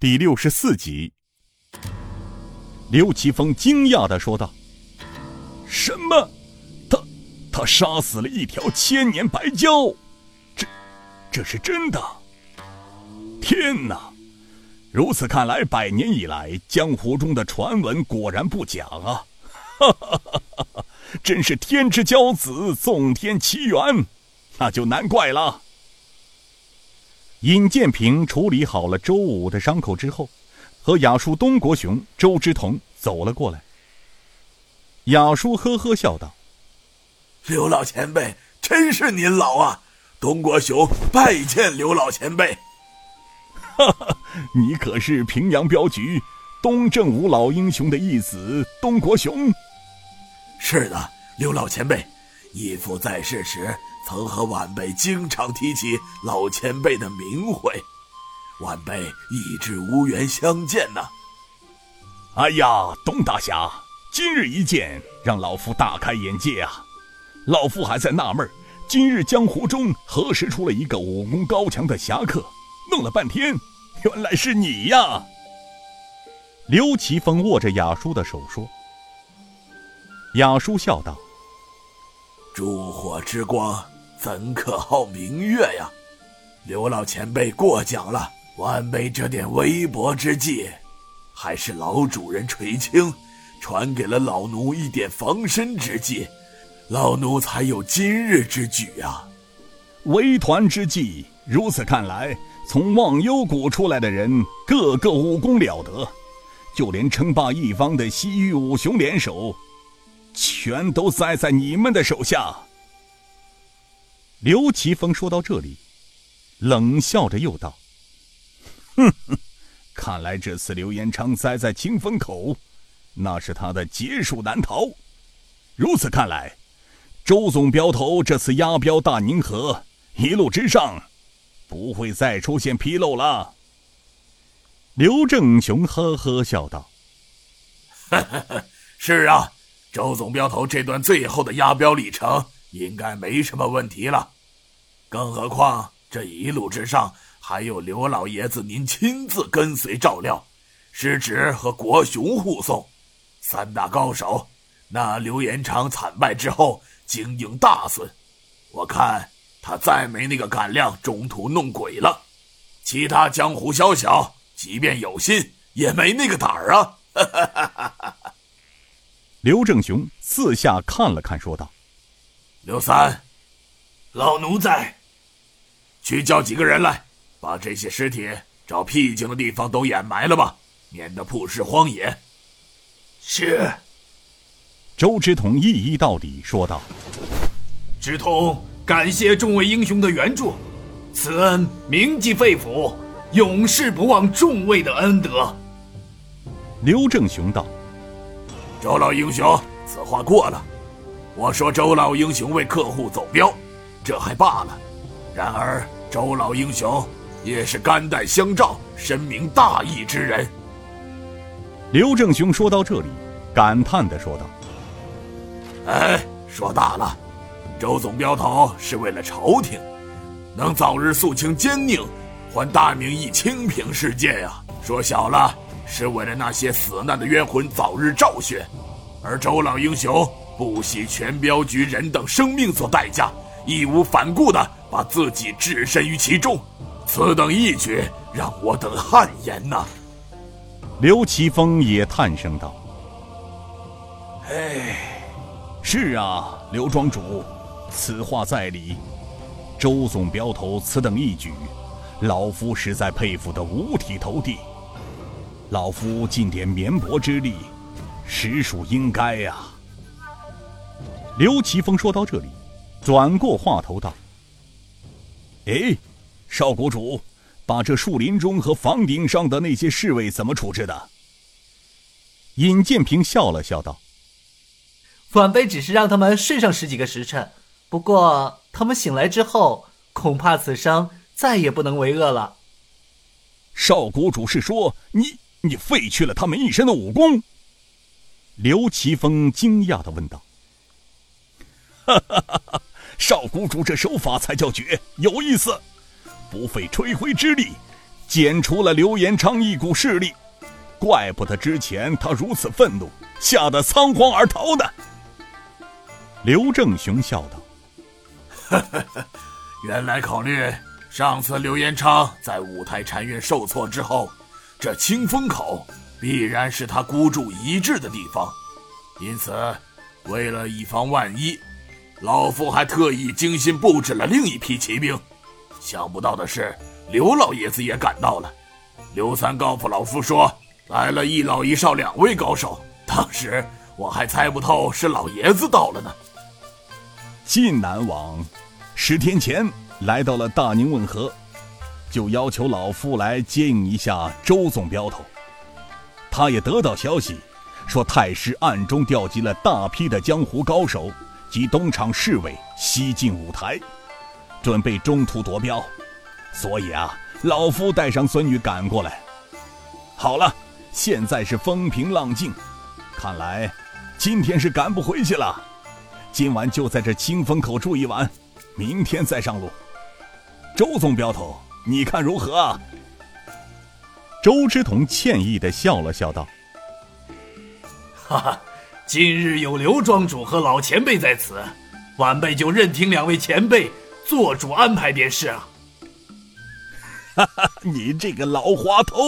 第六十四集，刘奇峰惊讶的说道：“什么？他他杀死了一条千年白蛟？这这是真的？天哪！如此看来，百年以来江湖中的传闻果然不假啊！哈哈哈哈哈！真是天之骄子，纵天奇缘，那就难怪了。”尹建平处理好了周武的伤口之后，和雅叔东国雄、周之同走了过来。雅叔呵呵笑道：“刘老前辈，真是您老啊！东国雄拜见刘老前辈。”“哈哈，你可是平阳镖局东正武老英雄的义子东国雄？”“是的，刘老前辈，义父在世时。”曾和晚辈经常提起老前辈的名讳，晚辈一直无缘相见呢。哎呀，董大侠，今日一见，让老夫大开眼界啊！老夫还在纳闷今日江湖中何时出了一个武功高强的侠客？弄了半天，原来是你呀！刘奇峰握着雅叔的手说。雅叔笑道。烛火之光，怎可耗明月呀？刘老前辈过奖了，晚辈这点微薄之计，还是老主人垂青，传给了老奴一点防身之计，老奴才有今日之举啊。围团之计，如此看来，从忘忧谷出来的人，个个武功了得，就连称霸一方的西域五雄联手。全都栽在你们的手下。刘奇峰说到这里，冷笑着又道：“哼哼，看来这次刘延昌栽在清风口，那是他的劫数难逃。如此看来，周总镖头这次押镖大宁河一路之上，不会再出现纰漏了。”刘正雄呵呵笑道：“ 是啊。”周总镖头这段最后的押镖里程应该没什么问题了，更何况这一路之上还有刘老爷子您亲自跟随照料，师侄和国雄护送，三大高手。那刘延昌惨败之后经营大损，我看他再没那个胆量中途弄鬼了。其他江湖宵小，即便有心也没那个胆儿啊！哈哈哈哈哈。刘正雄四下看了看，说道：“刘三，老奴在。去叫几个人来，把这些尸体找僻静的地方都掩埋了吧，免得曝尸荒野。”是。周之同一一到底，说道：“之同感谢众位英雄的援助，此恩铭记肺腑，永世不忘众位的恩德。”刘正雄道。周老英雄，此话过了。我说周老英雄为客户走镖，这还罢了。然而周老英雄也是肝胆相照、深明大义之人。刘正雄说到这里，感叹的说道：“哎，说大了，周总镖头是为了朝廷，能早日肃清奸佞，还大明一清平世界呀；说小了。”是为了那些死难的冤魂早日昭雪，而周老英雄不惜全镖局人等生命做代价，义无反顾的把自己置身于其中，此等义举让我等汗颜呐！刘奇峰也叹声道：“哎，是啊，刘庄主，此话在理。周总镖头此等义举，老夫实在佩服得五体投地。”老夫尽点绵薄之力，实属应该呀。刘奇峰说到这里，转过话头道：“哎，少谷主，把这树林中和房顶上的那些侍卫怎么处置的？”尹建平笑了笑道：“晚辈只是让他们睡上十几个时辰，不过他们醒来之后，恐怕此生再也不能为恶了。”少谷主是说你？你废去了他们一身的武功。刘奇峰惊讶的问道：“哈哈哈哈少谷主这手法才叫绝，有意思！不费吹灰之力，剪除了刘延昌一股势力，怪不得之前他如此愤怒，吓得仓皇而逃呢。刘正雄笑道：“原来考虑上次刘延昌在五台禅院受挫之后，这清风口必然是他孤注一掷的地方，因此为了以防万一，老夫还特意精心布置了另一批骑兵。想不到的是。”刘老爷子也赶到了，刘三告诉老夫说来了一老一少两位高手。当时我还猜不透是老爷子到了呢。晋南王十天前来到了大宁汶河，就要求老夫来接应一下周总镖头。他也得到消息，说太师暗中调集了大批的江湖高手及东厂侍卫西进舞台，准备中途夺镖。所以啊，老夫带上孙女赶过来。好了，现在是风平浪静，看来今天是赶不回去了。今晚就在这清风口住一晚，明天再上路。周总镖头，你看如何啊？周之同歉意的笑了笑道：“哈哈，今日有刘庄主和老前辈在此，晚辈就任听两位前辈做主安排便是啊。”哈哈，你这个老滑头！